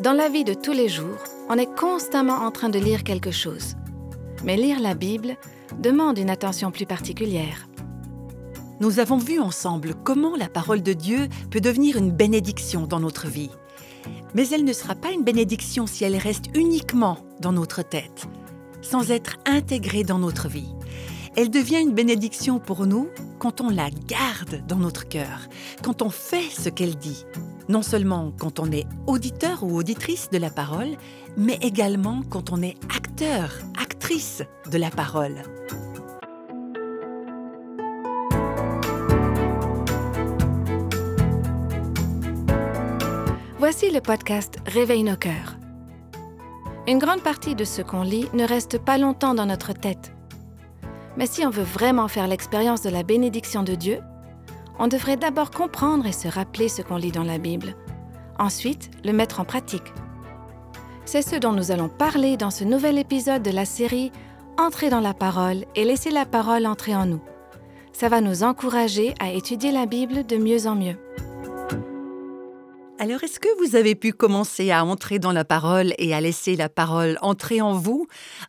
Dans la vie de tous les jours, on est constamment en train de lire quelque chose. Mais lire la Bible demande une attention plus particulière. Nous avons vu ensemble comment la parole de Dieu peut devenir une bénédiction dans notre vie. Mais elle ne sera pas une bénédiction si elle reste uniquement dans notre tête, sans être intégrée dans notre vie. Elle devient une bénédiction pour nous quand on la garde dans notre cœur, quand on fait ce qu'elle dit, non seulement quand on est auditeur ou auditrice de la parole, mais également quand on est acteur, actrice de la parole. Voici le podcast Réveille nos cœurs. Une grande partie de ce qu'on lit ne reste pas longtemps dans notre tête. Mais si on veut vraiment faire l'expérience de la bénédiction de Dieu, on devrait d'abord comprendre et se rappeler ce qu'on lit dans la Bible. Ensuite, le mettre en pratique. C'est ce dont nous allons parler dans ce nouvel épisode de la série Entrer dans la parole et laisser la parole entrer en nous. Ça va nous encourager à étudier la Bible de mieux en mieux. Alors, est-ce que vous avez pu commencer à entrer dans la parole et à laisser la parole entrer en vous?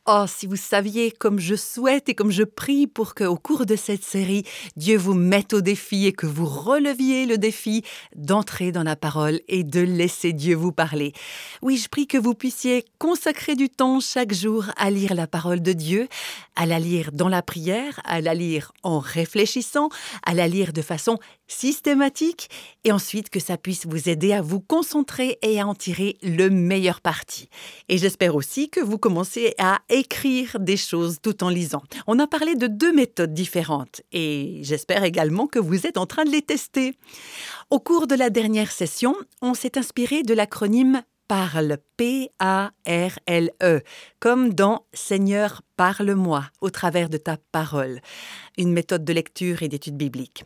Oh, si vous saviez comme je souhaite et comme je prie pour que, au cours de cette série, Dieu vous mette au défi et que vous releviez le défi d'entrer dans la parole et de laisser Dieu vous parler. Oui, je prie que vous puissiez consacrer du temps chaque jour à lire la parole de Dieu, à la lire dans la prière, à la lire en réfléchissant, à la lire de façon systématique et ensuite que ça puisse vous aider à vous concentrer et à en tirer le meilleur parti. Et j'espère aussi que vous commencez à écrire des choses tout en lisant. On a parlé de deux méthodes différentes et j'espère également que vous êtes en train de les tester. Au cours de la dernière session, on s'est inspiré de l'acronyme parle, P-A-R-L-E, comme dans Seigneur, parle-moi au travers de ta parole, une méthode de lecture et d'étude biblique.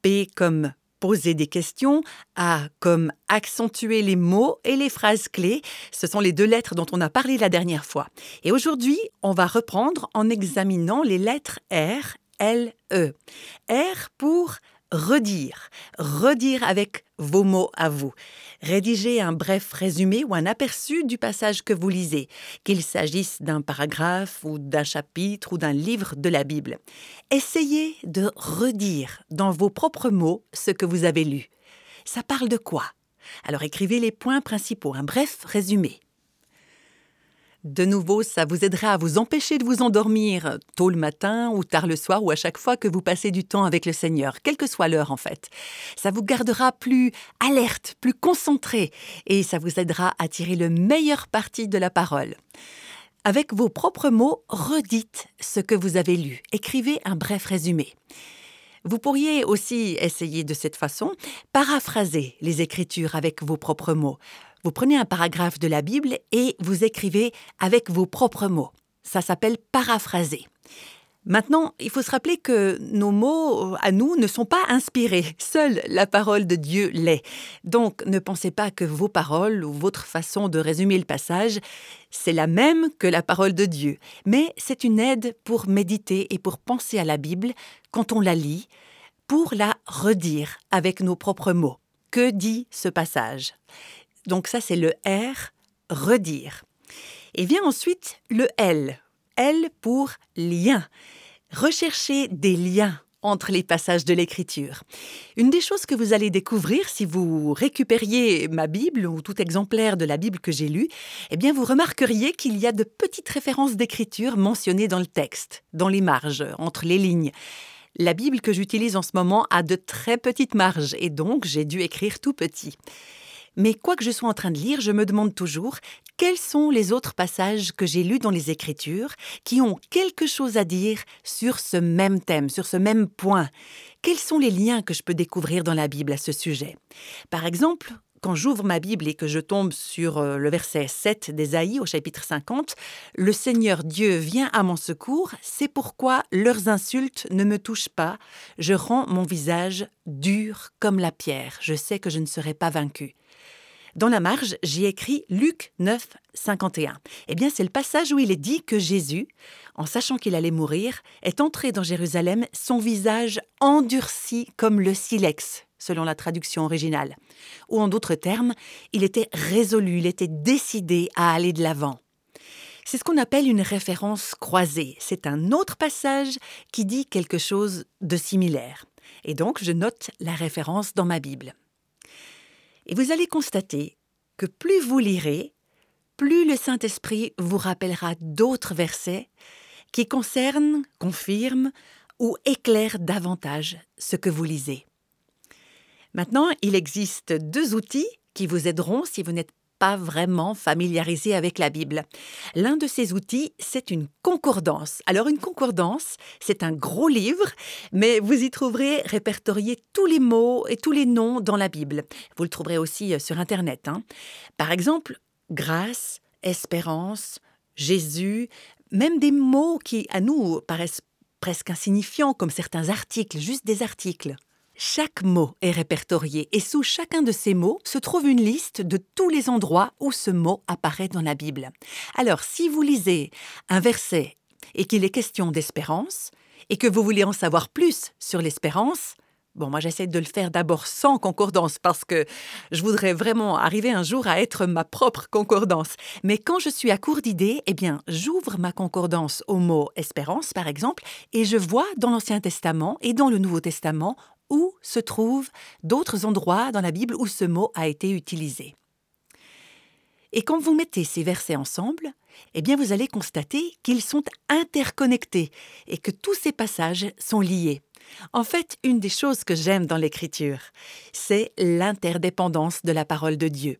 P comme poser des questions, A comme accentuer les mots et les phrases clés. Ce sont les deux lettres dont on a parlé la dernière fois. Et aujourd'hui, on va reprendre en examinant les lettres R, L, E. R pour redire, redire avec vos mots à vous. Rédigez un bref résumé ou un aperçu du passage que vous lisez, qu'il s'agisse d'un paragraphe ou d'un chapitre ou d'un livre de la Bible. Essayez de redire dans vos propres mots ce que vous avez lu. Ça parle de quoi? Alors écrivez les points principaux, un bref résumé. De nouveau, ça vous aidera à vous empêcher de vous endormir tôt le matin ou tard le soir ou à chaque fois que vous passez du temps avec le Seigneur, quelle que soit l'heure en fait. Ça vous gardera plus alerte, plus concentré et ça vous aidera à tirer le meilleur parti de la parole. Avec vos propres mots, redites ce que vous avez lu. Écrivez un bref résumé. Vous pourriez aussi essayer de cette façon, paraphraser les Écritures avec vos propres mots. Vous prenez un paragraphe de la Bible et vous écrivez avec vos propres mots. Ça s'appelle paraphraser. Maintenant, il faut se rappeler que nos mots à nous ne sont pas inspirés. Seule la parole de Dieu l'est. Donc, ne pensez pas que vos paroles ou votre façon de résumer le passage, c'est la même que la parole de Dieu. Mais c'est une aide pour méditer et pour penser à la Bible quand on la lit, pour la redire avec nos propres mots. Que dit ce passage? Donc ça, c'est le R, redire. Et vient ensuite le L. L pour lien. Rechercher des liens entre les passages de l'écriture. Une des choses que vous allez découvrir si vous récupériez ma Bible ou tout exemplaire de la Bible que j'ai lu, eh bien vous remarqueriez qu'il y a de petites références d'écriture mentionnées dans le texte, dans les marges, entre les lignes. La Bible que j'utilise en ce moment a de très petites marges et donc j'ai dû écrire tout petit. Mais quoi que je sois en train de lire, je me demande toujours quels sont les autres passages que j'ai lus dans les Écritures qui ont quelque chose à dire sur ce même thème, sur ce même point? Quels sont les liens que je peux découvrir dans la Bible à ce sujet? Par exemple, quand j'ouvre ma Bible et que je tombe sur euh, le verset 7 d'Ésaïe au chapitre 50, Le Seigneur Dieu vient à mon secours, c'est pourquoi leurs insultes ne me touchent pas, je rends mon visage dur comme la pierre, je sais que je ne serai pas vaincu. Dans la marge, j'ai écrit Luc 9, 51. Eh bien, c'est le passage où il est dit que Jésus, en sachant qu'il allait mourir, est entré dans Jérusalem, son visage endurci comme le silex, selon la traduction originale. Ou en d'autres termes, il était résolu, il était décidé à aller de l'avant. C'est ce qu'on appelle une référence croisée. C'est un autre passage qui dit quelque chose de similaire. Et donc, je note la référence dans ma Bible. Et vous allez constater que plus vous lirez, plus le Saint-Esprit vous rappellera d'autres versets qui concernent, confirment ou éclairent davantage ce que vous lisez. Maintenant, il existe deux outils qui vous aideront si vous n'êtes pas vraiment familiarisé avec la Bible. L'un de ces outils, c'est une concordance. Alors une concordance, c'est un gros livre, mais vous y trouverez répertoriés tous les mots et tous les noms dans la Bible. Vous le trouverez aussi euh, sur Internet. Hein. Par exemple, grâce, espérance, Jésus, même des mots qui, à nous, paraissent presque insignifiants, comme certains articles, juste des articles. Chaque mot est répertorié et sous chacun de ces mots se trouve une liste de tous les endroits où ce mot apparaît dans la Bible. Alors, si vous lisez un verset et qu'il est question d'espérance, et que vous voulez en savoir plus sur l'espérance, Bon, moi j'essaie de le faire d'abord sans concordance parce que je voudrais vraiment arriver un jour à être ma propre concordance. Mais quand je suis à court d'idées, eh bien, j'ouvre ma concordance au mot espérance, par exemple, et je vois dans l'Ancien Testament et dans le Nouveau Testament où se trouvent d'autres endroits dans la Bible où ce mot a été utilisé. Et quand vous mettez ces versets ensemble, eh bien vous allez constater qu'ils sont interconnectés et que tous ces passages sont liés. En fait, une des choses que j'aime dans l'écriture, c'est l'interdépendance de la parole de Dieu.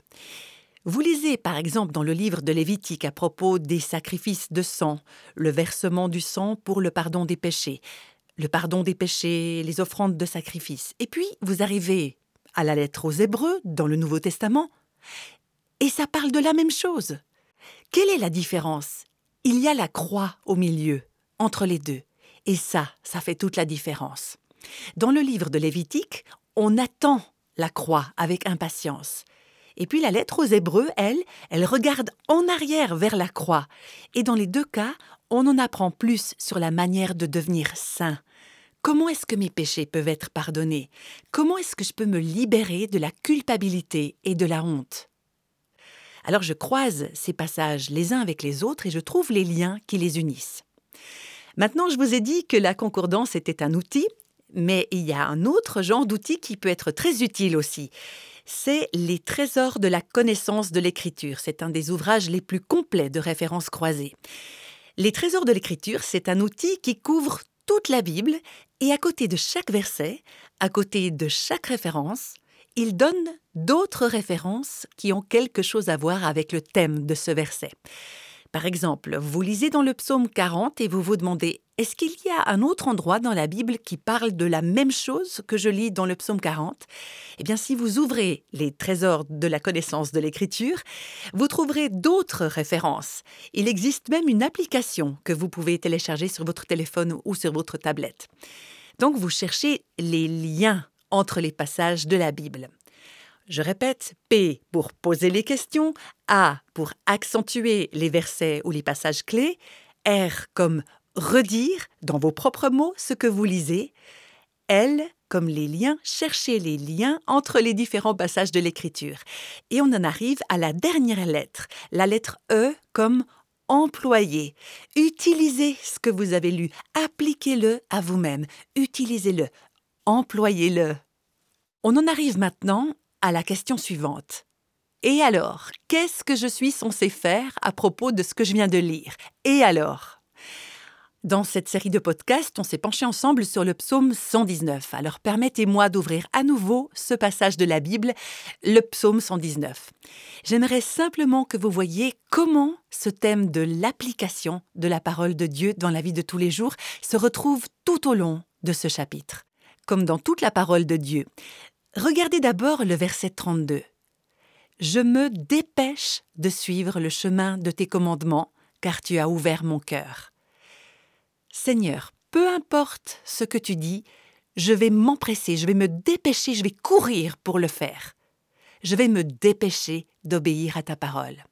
Vous lisez par exemple dans le livre de Lévitique à propos des sacrifices de sang, le versement du sang pour le pardon des péchés, le pardon des péchés, les offrandes de sacrifice. Et puis, vous arrivez à la lettre aux Hébreux, dans le Nouveau Testament, et ça parle de la même chose. Quelle est la différence? Il y a la croix au milieu, entre les deux. Et ça, ça fait toute la différence. Dans le livre de Lévitique, on attend la croix avec impatience. Et puis la lettre aux Hébreux, elle, elle regarde en arrière vers la croix. Et dans les deux cas, on en apprend plus sur la manière de devenir saint. Comment est-ce que mes péchés peuvent être pardonnés? Comment est-ce que je peux me libérer de la culpabilité et de la honte? Alors je croise ces passages les uns avec les autres et je trouve les liens qui les unissent. Maintenant, je vous ai dit que la concordance était un outil, mais il y a un autre genre d'outil qui peut être très utile aussi c'est Les Trésors de la connaissance de l'écriture. C'est un des ouvrages les plus complets de références croisées. Les Trésors de l'écriture, c'est un outil qui couvre toute la Bible et à côté de chaque verset, à côté de chaque référence, il donne d'autres références qui ont quelque chose à voir avec le thème de ce verset. Par exemple, vous lisez dans le psaume 40 et vous vous demandez est-ce qu'il y a un autre endroit dans la Bible qui parle de la même chose que je lis dans le psaume 40 Eh bien, si vous ouvrez les trésors de la connaissance de l'écriture, vous trouverez d'autres références. Il existe même une application que vous pouvez télécharger sur votre téléphone ou sur votre tablette. Donc, vous cherchez les liens entre les passages de la Bible. Je répète, P pour poser les questions, A pour accentuer les versets ou les passages clés, R comme redire dans vos propres mots ce que vous lisez, L comme les liens, chercher les liens entre les différents passages de l'écriture. Et on en arrive à la dernière lettre, la lettre E comme employer. Utilisez ce que vous avez lu, appliquez-le à vous-même, utilisez-le, employez-le. On en arrive maintenant à la question suivante. Et alors, qu'est-ce que je suis censé faire à propos de ce que je viens de lire? Et alors? Dans cette série de podcasts, on s'est penché ensemble sur le psaume 119. Alors permettez-moi d'ouvrir à nouveau ce passage de la Bible, le psaume 119. J'aimerais simplement que vous voyiez comment ce thème de l'application de la parole de Dieu dans la vie de tous les jours se retrouve tout au long de ce chapitre. Comme dans toute la parole de Dieu, Regardez d'abord le verset 32. Je me dépêche de suivre le chemin de tes commandements, car tu as ouvert mon cœur. Seigneur, peu importe ce que tu dis, je vais m'empresser, je vais me dépêcher, je vais courir pour le faire. Je vais me dépêcher d'obéir à ta parole.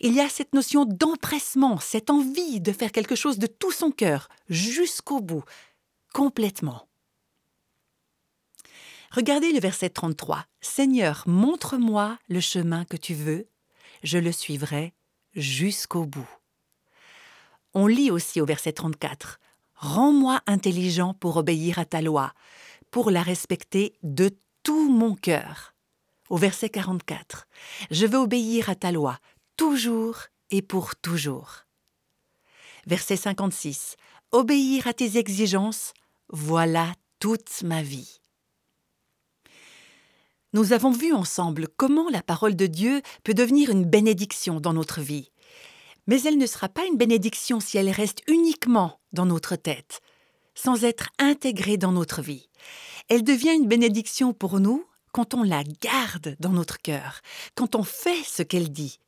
Il y a cette notion d'empressement, cette envie de faire quelque chose de tout son cœur, jusqu'au bout, complètement. Regardez le verset 33. Seigneur, montre-moi le chemin que tu veux, je le suivrai jusqu'au bout. On lit aussi au verset 34. Rends-moi intelligent pour obéir à ta loi, pour la respecter de tout mon cœur. Au verset 44. Je veux obéir à ta loi, toujours et pour toujours. Verset 56. Obéir à tes exigences, voilà toute ma vie. Nous avons vu ensemble comment la parole de Dieu peut devenir une bénédiction dans notre vie. Mais elle ne sera pas une bénédiction si elle reste uniquement dans notre tête, sans être intégrée dans notre vie. Elle devient une bénédiction pour nous quand on la garde dans notre cœur, quand on fait ce qu'elle dit,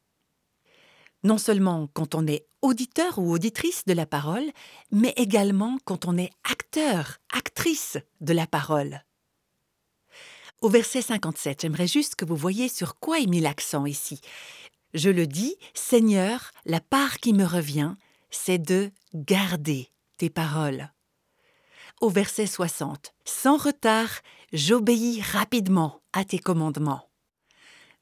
non seulement quand on est auditeur ou auditrice de la parole, mais également quand on est acteur, actrice de la parole. Au verset 57, j'aimerais juste que vous voyez sur quoi est mis l'accent ici. Je le dis, Seigneur, la part qui me revient, c'est de garder tes paroles. Au verset 60, Sans retard, j'obéis rapidement à tes commandements.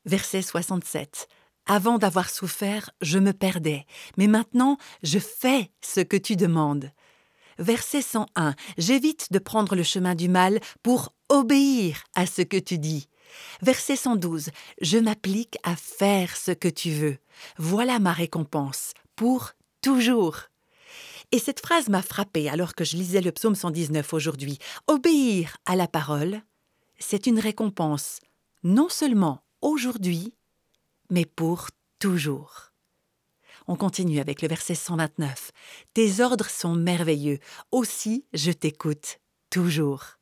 Verset 67, avant d'avoir souffert, je me perdais, mais maintenant je fais ce que tu demandes. Verset 101. J'évite de prendre le chemin du mal pour obéir à ce que tu dis. Verset 112. Je m'applique à faire ce que tu veux. Voilà ma récompense, pour toujours. Et cette phrase m'a frappée alors que je lisais le psaume 119 aujourd'hui. Obéir à la parole, c'est une récompense, non seulement aujourd'hui, mais pour toujours. On continue avec le verset 129. Tes ordres sont merveilleux, aussi je t'écoute toujours.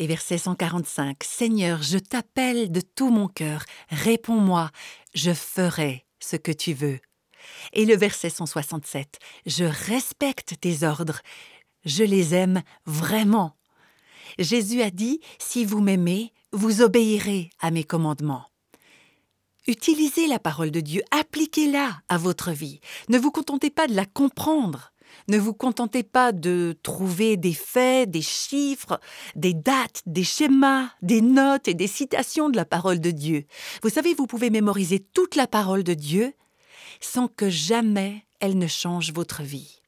Et verset 145. Seigneur, je t'appelle de tout mon cœur, réponds-moi, je ferai ce que tu veux. Et le verset 167. Je respecte tes ordres, je les aime vraiment. Jésus a dit, Si vous m'aimez, vous obéirez à mes commandements. Utilisez la parole de Dieu, appliquez-la à votre vie. Ne vous contentez pas de la comprendre. Ne vous contentez pas de trouver des faits, des chiffres, des dates, des schémas, des notes et des citations de la parole de Dieu. Vous savez, vous pouvez mémoriser toute la parole de Dieu sans que jamais elle ne change votre vie.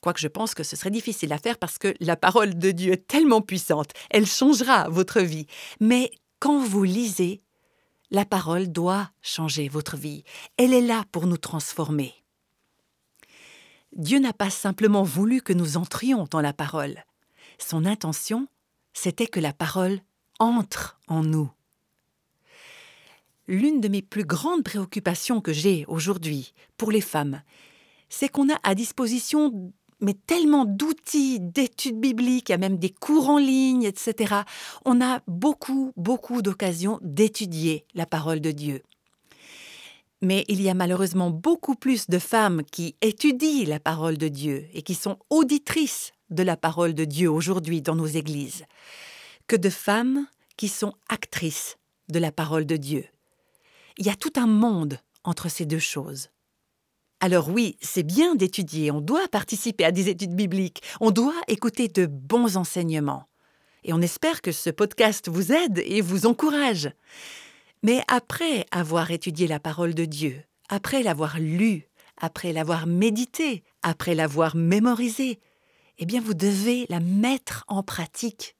Quoique je pense que ce serait difficile à faire parce que la parole de Dieu est tellement puissante, elle changera votre vie. Mais quand vous lisez, la parole doit changer votre vie. Elle est là pour nous transformer. Dieu n'a pas simplement voulu que nous entrions dans la parole. Son intention, c'était que la parole entre en nous. L'une de mes plus grandes préoccupations que j'ai aujourd'hui pour les femmes, c'est qu'on a à disposition mais tellement d'outils, d'études bibliques, il y a même des cours en ligne, etc. On a beaucoup, beaucoup d'occasions d'étudier la parole de Dieu. Mais il y a malheureusement beaucoup plus de femmes qui étudient la parole de Dieu et qui sont auditrices de la parole de Dieu aujourd'hui dans nos églises, que de femmes qui sont actrices de la parole de Dieu. Il y a tout un monde entre ces deux choses. Alors oui, c'est bien d'étudier, on doit participer à des études bibliques, on doit écouter de bons enseignements. Et on espère que ce podcast vous aide et vous encourage. Mais après avoir étudié la parole de Dieu, après l'avoir lue, après l'avoir médité, après l'avoir mémorisée, eh bien vous devez la mettre en pratique.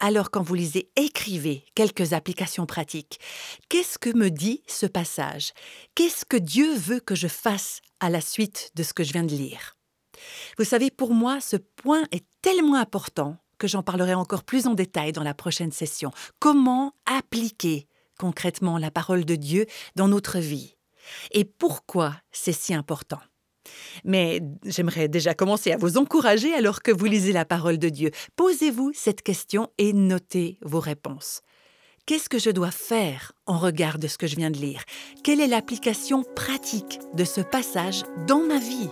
Alors quand vous lisez, écrivez quelques applications pratiques. Qu'est-ce que me dit ce passage? Qu'est-ce que Dieu veut que je fasse à la suite de ce que je viens de lire? Vous savez, pour moi, ce point est tellement important que j'en parlerai encore plus en détail dans la prochaine session. Comment appliquer concrètement la parole de Dieu dans notre vie? Et pourquoi c'est si important? Mais j'aimerais déjà commencer à vous encourager alors que vous lisez la parole de Dieu. Posez-vous cette question et notez vos réponses. Qu'est-ce que je dois faire en regard de ce que je viens de lire? Quelle est l'application pratique de ce passage dans ma vie?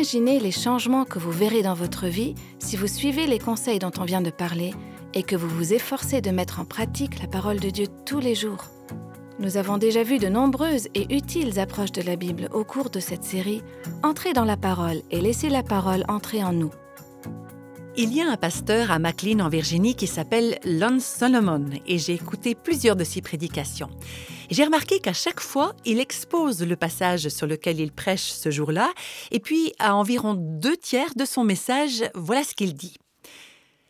Imaginez les changements que vous verrez dans votre vie si vous suivez les conseils dont on vient de parler et que vous vous efforcez de mettre en pratique la parole de Dieu tous les jours. Nous avons déjà vu de nombreuses et utiles approches de la Bible au cours de cette série Entrez dans la parole et laissez la parole entrer en nous. Il y a un pasteur à McLean en Virginie qui s'appelle Lon Solomon et j'ai écouté plusieurs de ses prédications. J'ai remarqué qu'à chaque fois, il expose le passage sur lequel il prêche ce jour-là et puis à environ deux tiers de son message, voilà ce qu'il dit.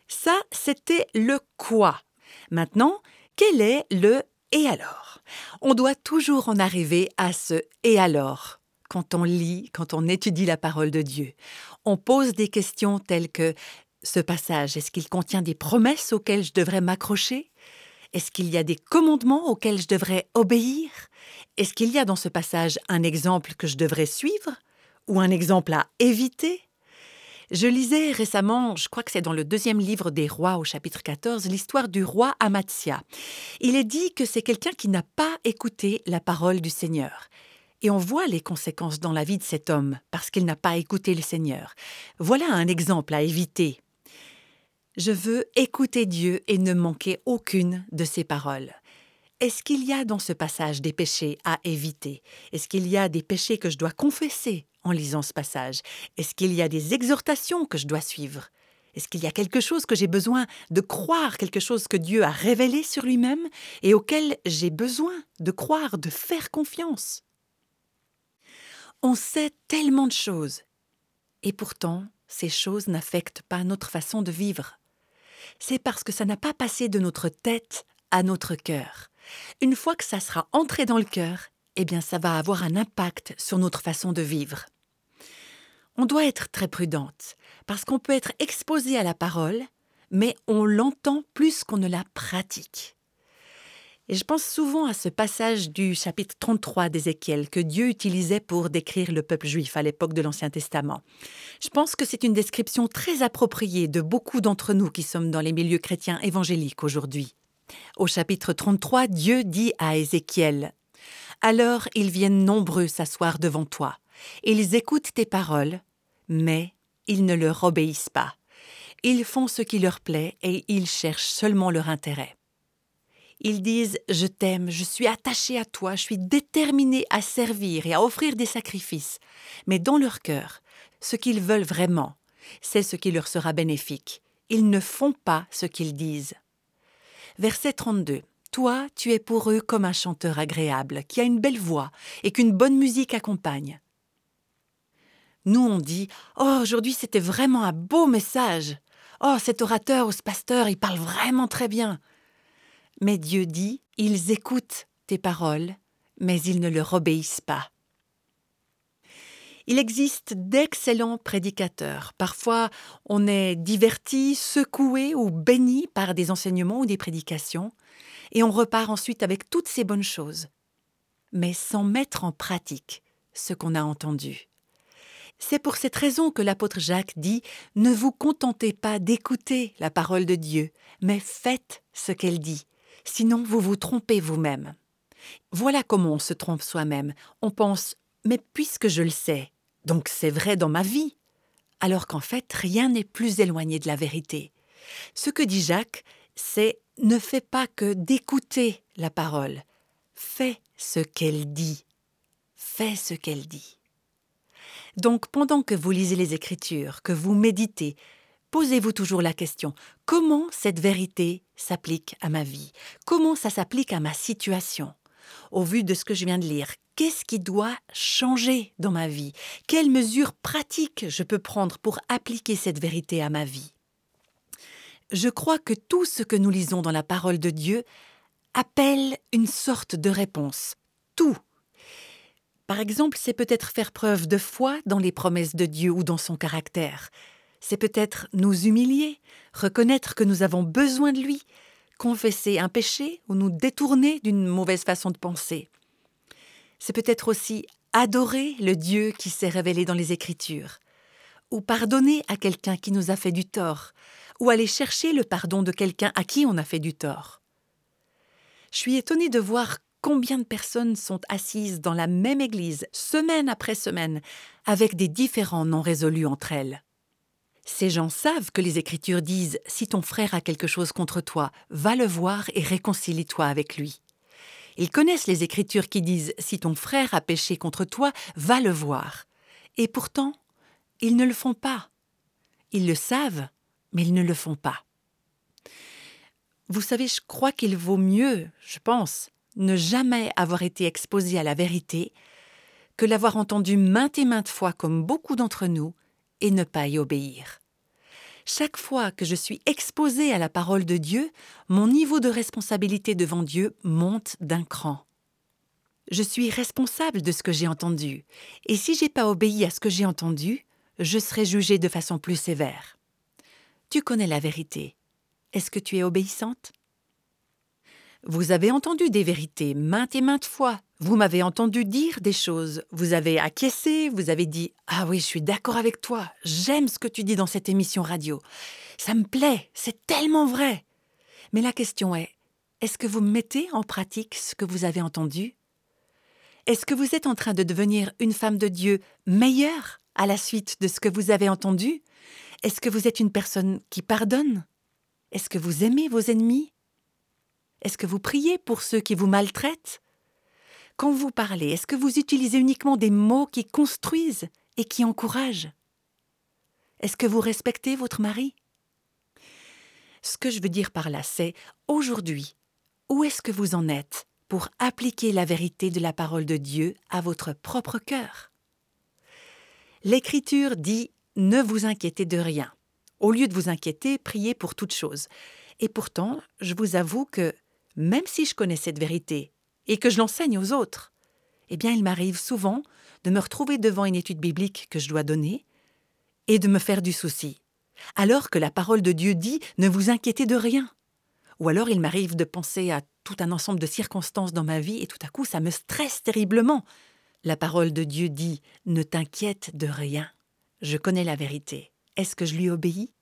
Ça, c'était le quoi. Maintenant, quel est le et alors? On doit toujours en arriver à ce et alors quand on lit, quand on étudie la parole de Dieu. On pose des questions telles que ce passage, est-ce qu'il contient des promesses auxquelles je devrais m'accrocher? Est-ce qu'il y a des commandements auxquels je devrais obéir? Est-ce qu'il y a dans ce passage un exemple que je devrais suivre Ou un exemple à éviter? Je lisais récemment, je crois que c'est dans le deuxième livre des rois au chapitre 14, l'histoire du roi Amatia. Il est dit que c'est quelqu'un qui n'a pas écouté la parole du Seigneur. Et on voit les conséquences dans la vie de cet homme parce qu'il n'a pas écouté le Seigneur. Voilà un exemple à éviter je veux écouter Dieu et ne manquer aucune de ses paroles. Est-ce qu'il y a dans ce passage des péchés à éviter? Est-ce qu'il y a des péchés que je dois confesser en lisant ce passage? Est-ce qu'il y a des exhortations que je dois suivre? Est-ce qu'il y a quelque chose que j'ai besoin de croire, quelque chose que Dieu a révélé sur lui-même et auquel j'ai besoin de croire, de faire confiance? On sait tellement de choses. Et pourtant, ces choses n'affectent pas notre façon de vivre c'est parce que ça n'a pas passé de notre tête à notre cœur. Une fois que ça sera entré dans le cœur, eh bien ça va avoir un impact sur notre façon de vivre. On doit être très prudente, parce qu'on peut être exposé à la parole, mais on l'entend plus qu'on ne la pratique. Et je pense souvent à ce passage du chapitre 33 d'Ézéchiel que Dieu utilisait pour décrire le peuple juif à l'époque de l'Ancien Testament. Je pense que c'est une description très appropriée de beaucoup d'entre nous qui sommes dans les milieux chrétiens évangéliques aujourd'hui. Au chapitre 33, Dieu dit à Ézéchiel Alors ils viennent nombreux s'asseoir devant toi. Ils écoutent tes paroles, mais ils ne leur obéissent pas. Ils font ce qui leur plaît et ils cherchent seulement leur intérêt. Ils disent Je t'aime, je suis attaché à toi, je suis déterminé à servir et à offrir des sacrifices. Mais dans leur cœur, ce qu'ils veulent vraiment, c'est ce qui leur sera bénéfique. Ils ne font pas ce qu'ils disent. Verset 32. Toi, tu es pour eux comme un chanteur agréable, qui a une belle voix et qu'une bonne musique accompagne. Nous, on dit Oh, aujourd'hui, c'était vraiment un beau message. Oh, cet orateur ou ce pasteur, il parle vraiment très bien. Mais Dieu dit, ils écoutent tes paroles, mais ils ne leur obéissent pas. Il existe d'excellents prédicateurs. Parfois, on est diverti, secoué ou béni par des enseignements ou des prédications, et on repart ensuite avec toutes ces bonnes choses, mais sans mettre en pratique ce qu'on a entendu. C'est pour cette raison que l'apôtre Jacques dit Ne vous contentez pas d'écouter la parole de Dieu, mais faites ce qu'elle dit, sinon vous vous trompez vous-même. Voilà comment on se trompe soi-même. On pense Mais puisque je le sais, donc c'est vrai dans ma vie. Alors qu'en fait, rien n'est plus éloigné de la vérité. Ce que dit Jacques, c'est ne fais pas que d'écouter la parole. Fais ce qu'elle dit. Fais ce qu'elle dit. Donc pendant que vous lisez les Écritures, que vous méditez, posez-vous toujours la question comment cette vérité s'applique à ma vie? Comment ça s'applique à ma situation? Au vu de ce que je viens de lire, qu'est-ce qui doit changer dans ma vie? Quelles mesures pratiques je peux prendre pour appliquer cette vérité à ma vie? Je crois que tout ce que nous lisons dans la parole de Dieu appelle une sorte de réponse. Tout. Par exemple, c'est peut-être faire preuve de foi dans les promesses de Dieu ou dans son caractère c'est peut-être nous humilier, reconnaître que nous avons besoin de lui, confesser un péché ou nous détourner d'une mauvaise façon de penser. C'est peut-être aussi adorer le Dieu qui s'est révélé dans les Écritures, ou pardonner à quelqu'un qui nous a fait du tort, ou aller chercher le pardon de quelqu'un à qui on a fait du tort. Je suis étonnée de voir combien de personnes sont assises dans la même église, semaine après semaine, avec des différends non résolus entre elles. Ces gens savent que les Écritures disent Si ton frère a quelque chose contre toi, va le voir et réconcilie-toi avec lui. Ils connaissent les Écritures qui disent Si ton frère a péché contre toi, va le voir. Et pourtant, ils ne le font pas. Ils le savent, mais ils ne le font pas. Vous savez, je crois qu'il vaut mieux, je pense, ne jamais avoir été exposé à la vérité que l'avoir entendu maintes et maintes fois comme beaucoup d'entre nous et ne pas y obéir. Chaque fois que je suis exposé à la parole de Dieu, mon niveau de responsabilité devant Dieu monte d'un cran. Je suis responsable de ce que j'ai entendu, et si j'ai pas obéi à ce que j'ai entendu, je serai jugé de façon plus sévère. Tu connais la vérité. Est-ce que tu es obéissante? Vous avez entendu des vérités maintes et maintes fois. Vous m'avez entendu dire des choses. Vous avez acquiescé, vous avez dit Ah oui, je suis d'accord avec toi. J'aime ce que tu dis dans cette émission radio. Ça me plaît, c'est tellement vrai. Mais la question est est-ce que vous mettez en pratique ce que vous avez entendu? Est-ce que vous êtes en train de devenir une femme de Dieu meilleure à la suite de ce que vous avez entendu? Est-ce que vous êtes une personne qui pardonne? Est-ce que vous aimez vos ennemis? Est-ce que vous priez pour ceux qui vous maltraitent? Quand vous parlez, est-ce que vous utilisez uniquement des mots qui construisent et qui encouragent? Est-ce que vous respectez votre mari? Ce que je veux dire par là, c'est aujourd'hui, où est-ce que vous en êtes pour appliquer la vérité de la parole de Dieu à votre propre cœur? L'Écriture dit Ne vous inquiétez de rien. Au lieu de vous inquiéter, priez pour toute chose. Et pourtant, je vous avoue que, même si je connais cette vérité et que je l'enseigne aux autres, eh bien, il m'arrive souvent de me retrouver devant une étude biblique que je dois donner et de me faire du souci, alors que la parole de Dieu dit Ne vous inquiétez de rien. Ou alors il m'arrive de penser à tout un ensemble de circonstances dans ma vie et tout à coup ça me stresse terriblement. La parole de Dieu dit Ne t'inquiète de rien. Je connais la vérité. Est-ce que je lui obéis?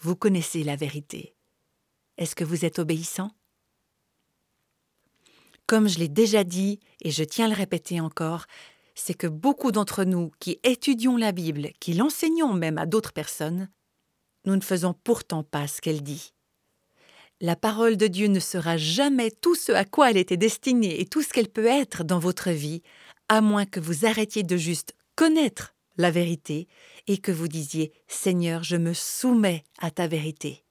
Vous connaissez la vérité. Est-ce que vous êtes obéissant? Comme je l'ai déjà dit, et je tiens à le répéter encore, c'est que beaucoup d'entre nous qui étudions la Bible, qui l'enseignons même à d'autres personnes, nous ne faisons pourtant pas ce qu'elle dit la parole de Dieu ne sera jamais tout ce à quoi elle était destinée et tout ce qu'elle peut être dans votre vie, à moins que vous arrêtiez de juste connaître la vérité et que vous disiez Seigneur, je me soumets à ta vérité.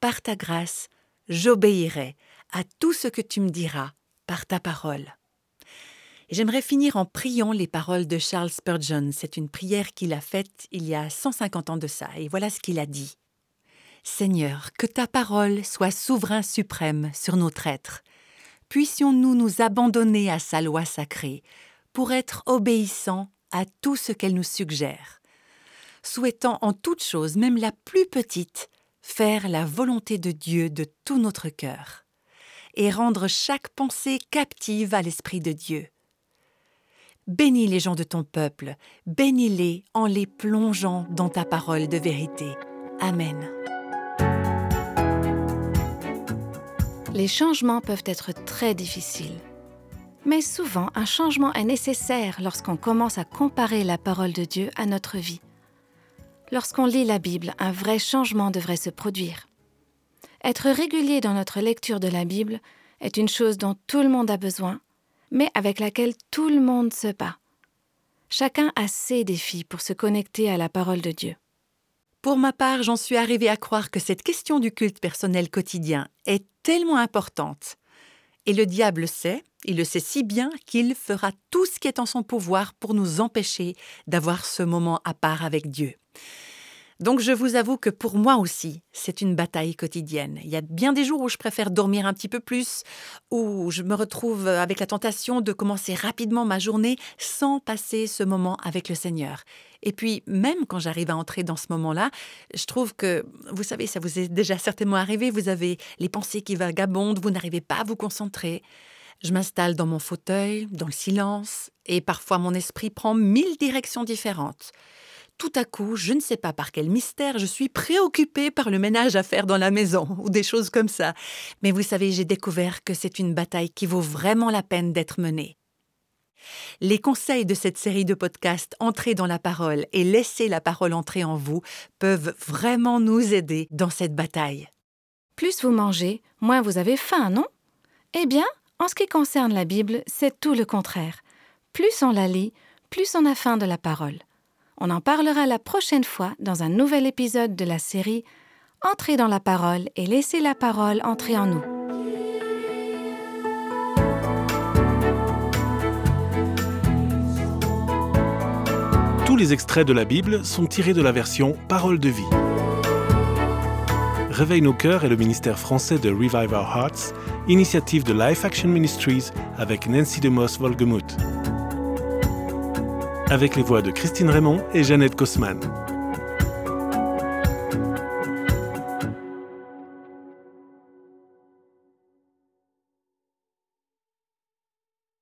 Par ta grâce, j'obéirai à tout ce que tu me diras par ta parole. J'aimerais finir en priant les paroles de Charles Spurgeon. C'est une prière qu'il a faite il y a 150 ans de ça, et voilà ce qu'il a dit. Seigneur, que ta parole soit souverain suprême sur notre être. Puissions-nous nous abandonner à sa loi sacrée pour être obéissants à tout ce qu'elle nous suggère, souhaitant en toute chose, même la plus petite, faire la volonté de Dieu de tout notre cœur, et rendre chaque pensée captive à l'Esprit de Dieu. Bénis les gens de ton peuple, bénis-les en les plongeant dans ta parole de vérité. Amen. Les changements peuvent être très difficiles. Mais souvent, un changement est nécessaire lorsqu'on commence à comparer la parole de Dieu à notre vie. Lorsqu'on lit la Bible, un vrai changement devrait se produire. Être régulier dans notre lecture de la Bible est une chose dont tout le monde a besoin, mais avec laquelle tout le monde se bat. Chacun a ses défis pour se connecter à la parole de Dieu. Pour ma part, j'en suis arrivée à croire que cette question du culte personnel quotidien est tellement importante. Et le diable sait, il le sait si bien qu'il fera tout ce qui est en son pouvoir pour nous empêcher d'avoir ce moment à part avec Dieu. Donc je vous avoue que pour moi aussi, c'est une bataille quotidienne. Il y a bien des jours où je préfère dormir un petit peu plus, où je me retrouve avec la tentation de commencer rapidement ma journée sans passer ce moment avec le Seigneur. Et puis, même quand j'arrive à entrer dans ce moment-là, je trouve que, vous savez, ça vous est déjà certainement arrivé, vous avez les pensées qui vagabondent, vous n'arrivez pas à vous concentrer. Je m'installe dans mon fauteuil, dans le silence, et parfois mon esprit prend mille directions différentes tout à coup, je ne sais pas par quel mystère, je suis préoccupée par le ménage à faire dans la maison, ou des choses comme ça. Mais vous savez, j'ai découvert que c'est une bataille qui vaut vraiment la peine d'être menée. Les conseils de cette série de podcasts Entrer dans la parole et laisser la parole entrer en vous peuvent vraiment nous aider dans cette bataille. Plus vous mangez, moins vous avez faim, non? Eh bien, en ce qui concerne la Bible, c'est tout le contraire. Plus on la lit, plus on a faim de la parole On en parlera la prochaine fois dans un nouvel épisode de la série Entrez dans la parole et laissez la parole entrer en nous. Tous les extraits de la Bible sont tirés de la version Parole de vie. Réveille nos cœurs est le ministère français de Revive Our Hearts, initiative de Life Action Ministries avec Nancy DeMoss Volgemuth. Avec les voix de Christine Raymond et Jeannette Kosman.